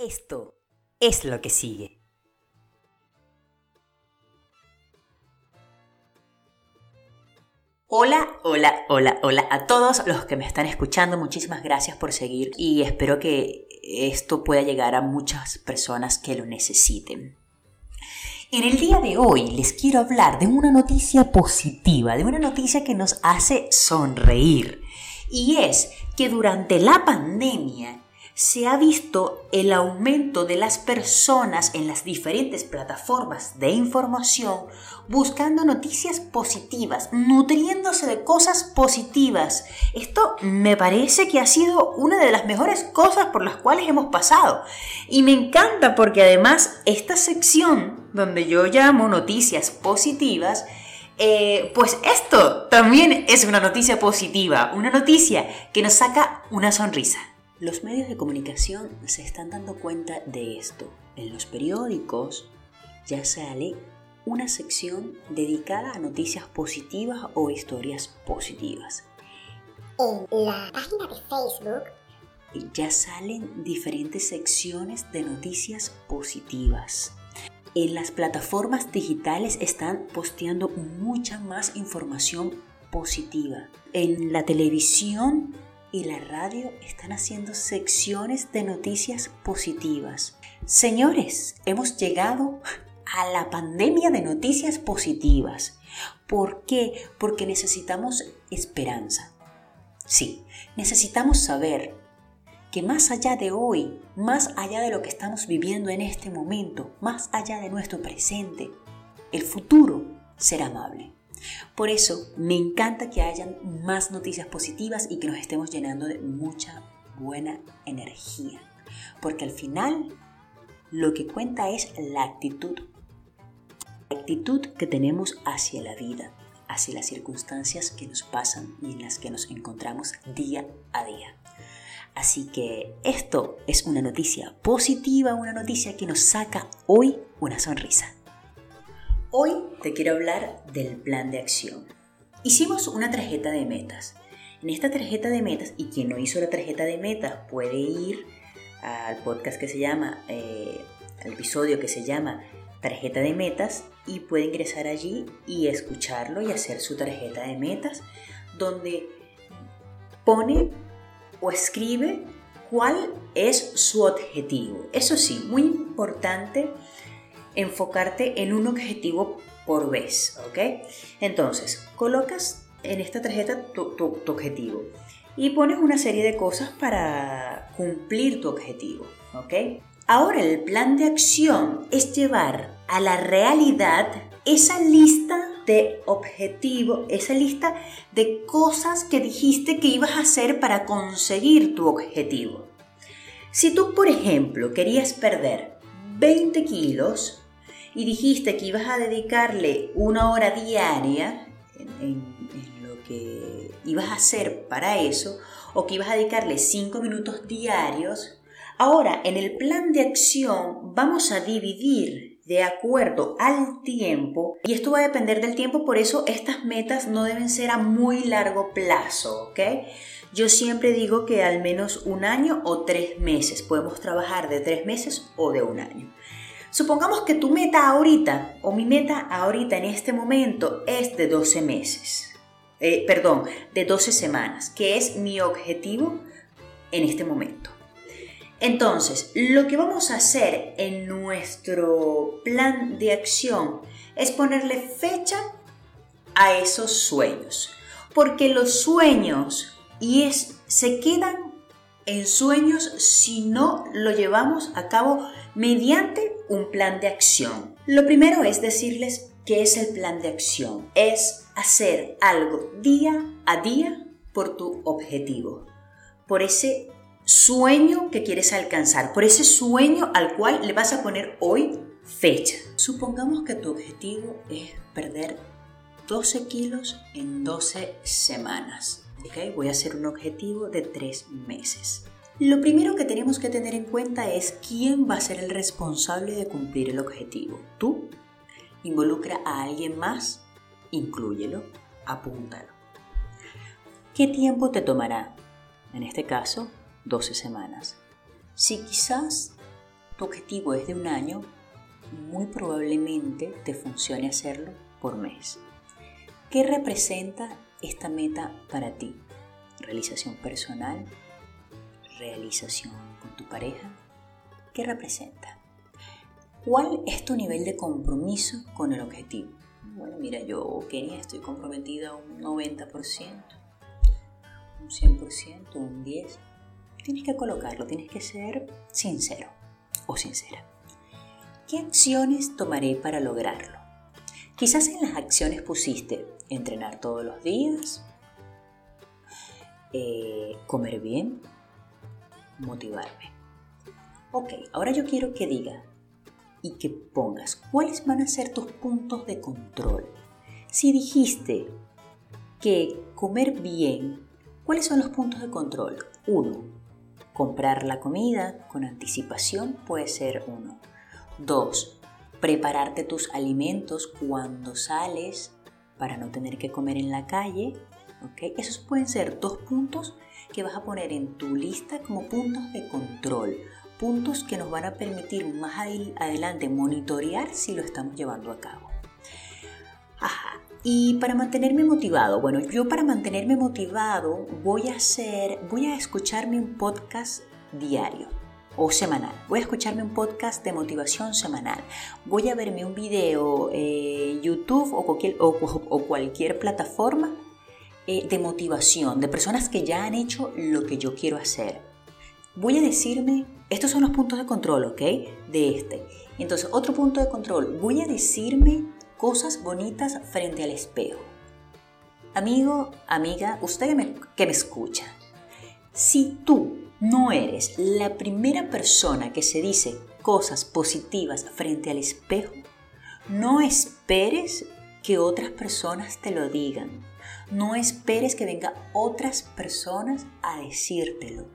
Esto es lo que sigue. Hola, hola, hola, hola a todos los que me están escuchando. Muchísimas gracias por seguir y espero que esto pueda llegar a muchas personas que lo necesiten. En el día de hoy les quiero hablar de una noticia positiva, de una noticia que nos hace sonreír. Y es que durante la pandemia se ha visto el aumento de las personas en las diferentes plataformas de información buscando noticias positivas, nutriéndose de cosas positivas. Esto me parece que ha sido una de las mejores cosas por las cuales hemos pasado. Y me encanta porque además esta sección donde yo llamo noticias positivas, eh, pues esto también es una noticia positiva, una noticia que nos saca una sonrisa. Los medios de comunicación se están dando cuenta de esto. En los periódicos ya sale una sección dedicada a noticias positivas o historias positivas. En la página de Facebook ya salen diferentes secciones de noticias positivas. En las plataformas digitales están posteando mucha más información positiva. En la televisión y la radio están haciendo secciones de noticias positivas. Señores, hemos llegado a la pandemia de noticias positivas. ¿Por qué? Porque necesitamos esperanza. Sí, necesitamos saber que más allá de hoy, más allá de lo que estamos viviendo en este momento, más allá de nuestro presente, el futuro será amable. Por eso me encanta que hayan más noticias positivas y que nos estemos llenando de mucha buena energía. Porque al final lo que cuenta es la actitud. La actitud que tenemos hacia la vida, hacia las circunstancias que nos pasan y en las que nos encontramos día a día. Así que esto es una noticia positiva, una noticia que nos saca hoy una sonrisa. Hoy te quiero hablar del plan de acción. Hicimos una tarjeta de metas. En esta tarjeta de metas, y quien no hizo la tarjeta de metas puede ir al podcast que se llama, eh, al episodio que se llama tarjeta de metas y puede ingresar allí y escucharlo y hacer su tarjeta de metas donde pone o escribe cuál es su objetivo. Eso sí, muy importante enfocarte en un objetivo por vez, ¿ok? Entonces, colocas en esta tarjeta tu, objetivo y pones una serie de cosas para cumplir tu objetivo, ¿ok? Ahora el plan de acción es llevar a la realidad esa lista de objetivo, esa lista de cosas que dijiste que ibas a hacer para conseguir tu objetivo. Si tú, por ejemplo, querías perder 20 kilos, y dijiste que ibas a dedicarle una hora diaria en, lo que ibas a hacer para eso, o que ibas a dedicarle cinco minutos diarios, ahora en el plan de acción vamos a dividir de acuerdo al tiempo y esto va a depender del tiempo, por eso estas metas no deben ser a muy largo plazo, ¿ok? Yo siempre digo que al menos un año o tres meses, podemos trabajar de tres meses o de un año. Supongamos que tu meta ahorita, o mi meta ahorita en este momento, es de 12 meses. Eh, perdón, de 12 semanas, que es mi objetivo en este momento. Entonces, lo que vamos a hacer en nuestro plan de acción es ponerle fecha a esos sueños. Porque los sueños y es, se quedan en sueños si no lo llevamos a cabo mediante un plan de acción. Lo primero es decirles qué es el plan de acción. Es hacer algo día a día por tu objetivo, por ese sueño que quieres alcanzar, por ese sueño al cual le vas a poner hoy fecha. Supongamos que tu objetivo es perder 12 kilos en 12 semanas. Voy a hacer un objetivo de 3 meses. Lo primero que tenemos que tener en cuenta es quién va a ser el responsable de cumplir el objetivo. ¿Tú? ¿Involucra a alguien más? Inclúyelo, apúntalo. ¿Qué tiempo te tomará? En este caso, 12 semanas. Si quizás tu objetivo es de un año, muy probablemente te funcione hacerlo por mes. ¿Qué representa esta meta para ti? ¿Realización personal? ¿Realización con tu pareja? ¿Qué representa? ¿Cuál es tu nivel de compromiso con el objetivo? Bueno, mira, yo, Kenia, estoy comprometida un 90%, un 100%, un 10%. Tienes que colocarlo, tienes que ser sincero o sincera. ¿Qué acciones tomaré para lograrlo? Quizás en las acciones pusiste entrenar todos los días, eh, comer bien, motivarme. Ok, ahora yo quiero que diga y que pongas cuáles van a ser tus puntos de control. Si dijiste que comer bien, ¿cuáles son los puntos de control? Uno, comprar la comida con anticipación puede ser uno. Dos, prepararte tus alimentos cuando sales para no tener que comer en la calle. ¿okay? Esos pueden ser dos puntos que vas a poner en tu lista como puntos de control puntos que nos van a permitir más adelante monitorear si lo estamos llevando a cabo. Ajá. Y para mantenerme motivado, bueno, yo para mantenerme motivado voy a hacer, voy a escucharme un podcast diario o semanal. Voy a escucharme un podcast de motivación semanal. Voy a verme un video en YouTube o cualquier, o, cualquier plataforma eh, de motivación de personas que ya han hecho lo que yo quiero hacer. Voy a decirme estos son los puntos de control, ¿ok? De este. Entonces, otro punto de control. Voy a decirme cosas bonitas frente al espejo. Amigo, amiga, usted que me, que me escucha. Si tú no eres la primera persona que se dice cosas positivas frente al espejo, no esperes que otras personas te lo digan. No esperes que vengan otras personas a decírtelo,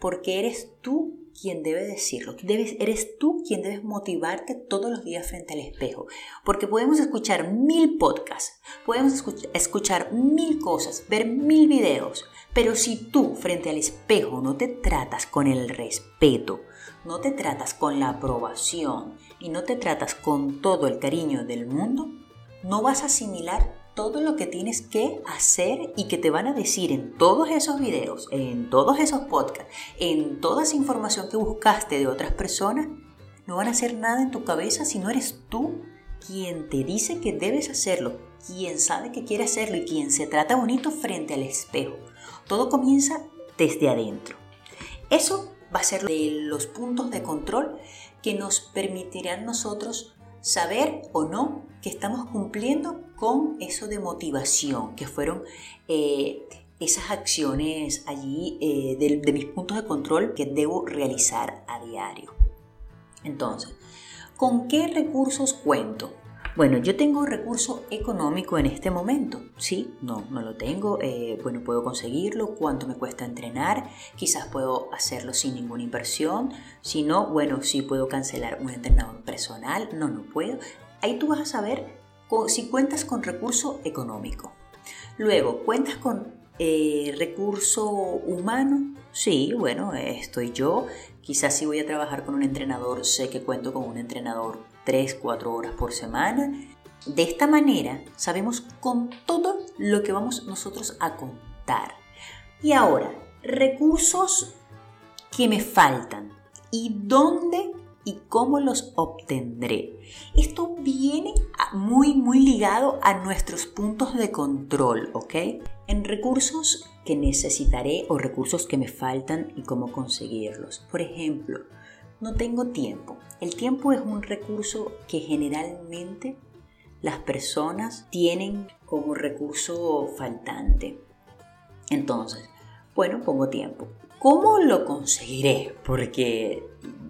porque eres tú quien debe decirlo, debes, eres tú quien debes motivarte todos los días frente al espejo, porque podemos escuchar mil podcasts, podemos escuchar, mil cosas, ver mil videos, pero si tú frente al espejo no te tratas con el respeto, no te tratas con la aprobación y no te tratas con todo el cariño del mundo, no vas a asimilar todo lo que tienes que hacer y que te van a decir en todos esos videos, en todos esos podcasts, en toda esa información que buscaste de otras personas, no van a hacer nada en tu cabeza si no eres tú quien te dice que debes hacerlo, quien sabe que quiere hacerlo y quien se trata bonito frente al espejo. Todo comienza desde adentro. Eso va a ser de los puntos de control que nos permitirán nosotros saber o no que estamos cumpliendo con eso de motivación, que fueron eh, esas acciones allí eh, de, mis puntos de control que debo realizar a diario. Entonces, ¿con qué recursos cuento? Bueno, yo tengo recurso económico en este momento. Sí, no, no lo tengo. Eh, bueno, puedo conseguirlo. ¿Cuánto me cuesta entrenar? Quizás puedo hacerlo sin ninguna inversión. Si no, bueno, sí puedo cancelar un entrenador personal. No, no puedo. Ahí tú vas a saber si cuentas con recurso económico. Luego, ¿cuentas con eh, recurso humano? Sí, bueno, estoy yo. Quizás si voy a trabajar con un entrenador, sé que cuento con un entrenador 3, 4 horas por semana. De esta manera sabemos con todo lo que vamos nosotros a contar. Y ahora, recursos que me faltan y dónde y cómo los obtendré. Esto viene muy, muy ligado a nuestros puntos de control, ¿ok? En recursos que necesitaré o recursos que me faltan y cómo conseguirlos. Por ejemplo, no tengo tiempo. El tiempo es un recurso que generalmente las personas tienen como recurso faltante. Entonces, bueno, pongo tiempo. ¿Cómo lo conseguiré? Porque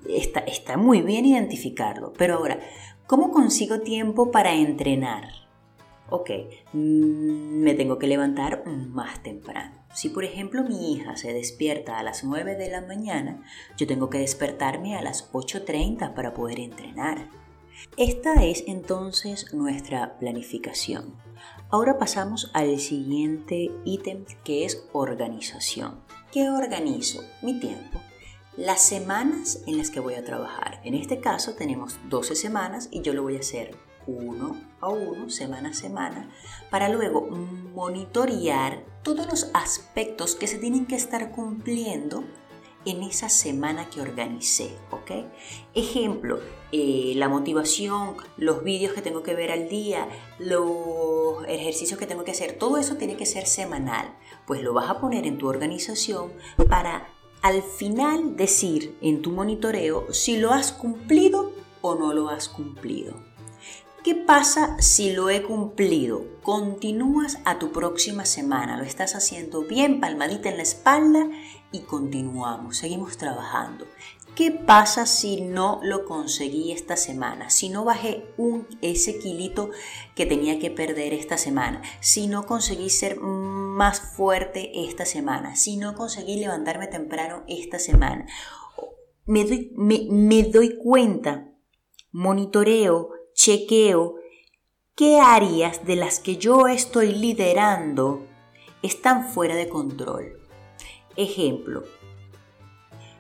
está, está muy bien identificarlo. Pero ahora, ¿cómo consigo tiempo para entrenar? Ok, mm, me tengo que levantar más temprano. Si por ejemplo mi hija se despierta a las 9 de la mañana, yo tengo que despertarme a las 8.30 para poder entrenar. Esta es entonces nuestra planificación. Ahora pasamos al siguiente ítem que es organización. ¿Qué organizo? Mi tiempo. las semanas en las que voy a trabajar. En este caso tenemos 12 semanas y yo lo voy a hacer uno a uno, semana a semana, para luego monitorear todos los aspectos que se tienen que estar cumpliendo en esa semana que organicé, ¿ok? Ejemplo, eh, la motivación, los vídeos que tengo que ver al día, los ejercicios que tengo que hacer, todo eso tiene que ser semanal, pues lo vas a poner en tu organización para al final decir en tu monitoreo si lo has cumplido o no lo has cumplido. ¿Qué pasa si lo he cumplido? Continúas a tu próxima semana, lo estás haciendo bien, palmadita en la espalda y continuamos, seguimos trabajando. ¿Qué pasa si no lo conseguí esta semana? Si no bajé un, ese kilito que tenía que perder esta semana. Si no conseguí ser más fuerte esta semana. Si no conseguí levantarme temprano esta semana. Me doy, me doy cuenta, monitoreo chequeo qué áreas de las que yo estoy liderando están fuera de control. Ejemplo,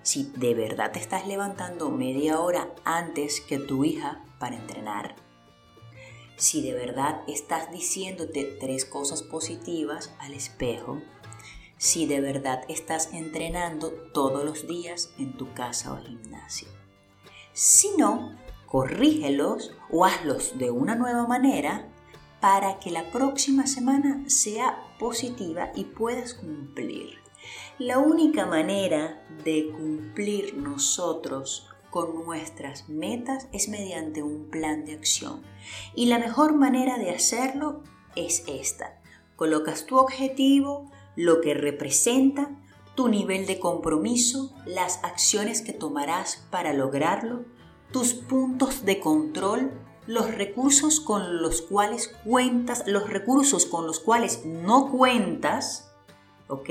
si de verdad te estás levantando media hora antes que tu hija para entrenar, si de verdad estás diciéndote tres cosas positivas al espejo, si de verdad estás entrenando todos los días en tu casa o gimnasio. Si no, corrígelos o hazlos de una nueva manera para que la próxima semana sea positiva y puedas cumplir. La única manera de cumplir nosotros con nuestras metas es mediante un plan de acción. Y la mejor manera de hacerlo es esta. Colocas tu objetivo, lo que representa, tu nivel de compromiso, las acciones que tomarás para lograrlo, tus puntos de control, los recursos con los cuales cuentas, los recursos con los cuales no cuentas, ¿ok?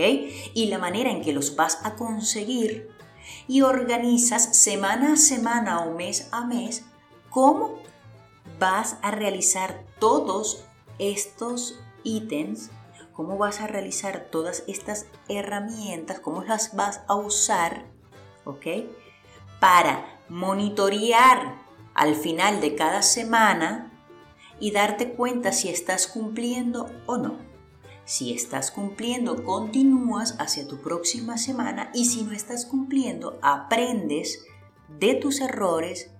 Y la manera en que los vas a conseguir y organizas semana a semana o mes a mes cómo vas a realizar todos estos ítems, cómo vas a realizar todas estas herramientas, cómo las vas a usar, ¿ok? Para monitorear al final de cada semana y darte cuenta si estás cumpliendo o no. Si estás cumpliendo, continúas hacia tu próxima semana y si no estás cumpliendo, aprendes de tus errores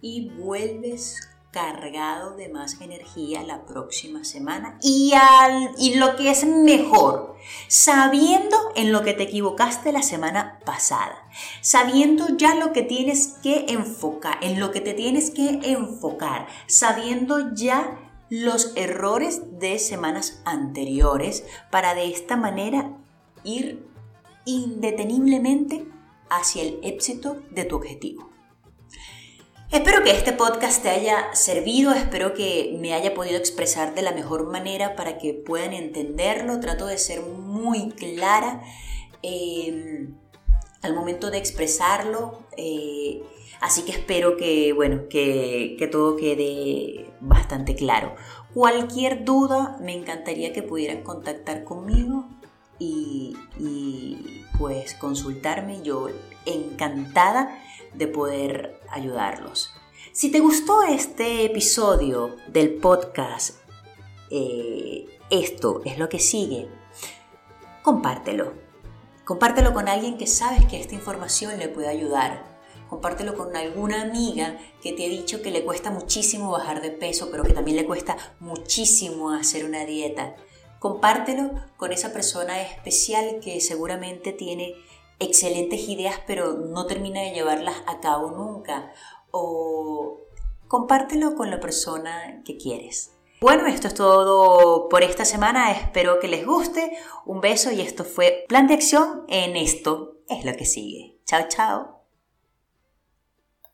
y vuelves cargado de más energía la próxima semana y, al, y lo que es mejor, sabiendo en lo que te equivocaste la semana pasada, sabiendo ya lo que tienes que enfocar, en lo que te tienes que enfocar, sabiendo ya los errores de semanas anteriores para de esta manera ir indeteniblemente hacia el éxito de tu objetivo. Espero que este podcast te haya servido, espero que me haya podido expresar de la mejor manera para que puedan entenderlo. Trato de ser muy clara em, al momento de expresarlo. Eh, así que espero que, bueno, que, todo quede bastante claro. Cualquier duda, me encantaría que pudieran contactar conmigo y, y pues consultarme. Yo encantada de poder ayudarlos. Si te gustó este episodio del podcast, eh, esto es lo que sigue, compártelo. Compártelo con alguien que sabes que esta información le puede ayudar. Compártelo con alguna amiga que te ha dicho que le cuesta muchísimo bajar de peso, pero que también le cuesta muchísimo hacer una dieta. Compártelo con esa persona especial que seguramente tiene excelentes ideas pero no termina de llevarlas a cabo nunca o compártelo con la persona que quieres. Bueno, esto es todo por esta semana, espero que les guste, un beso y esto fue Plan de Acción en esto es lo que sigue. Chao, chao.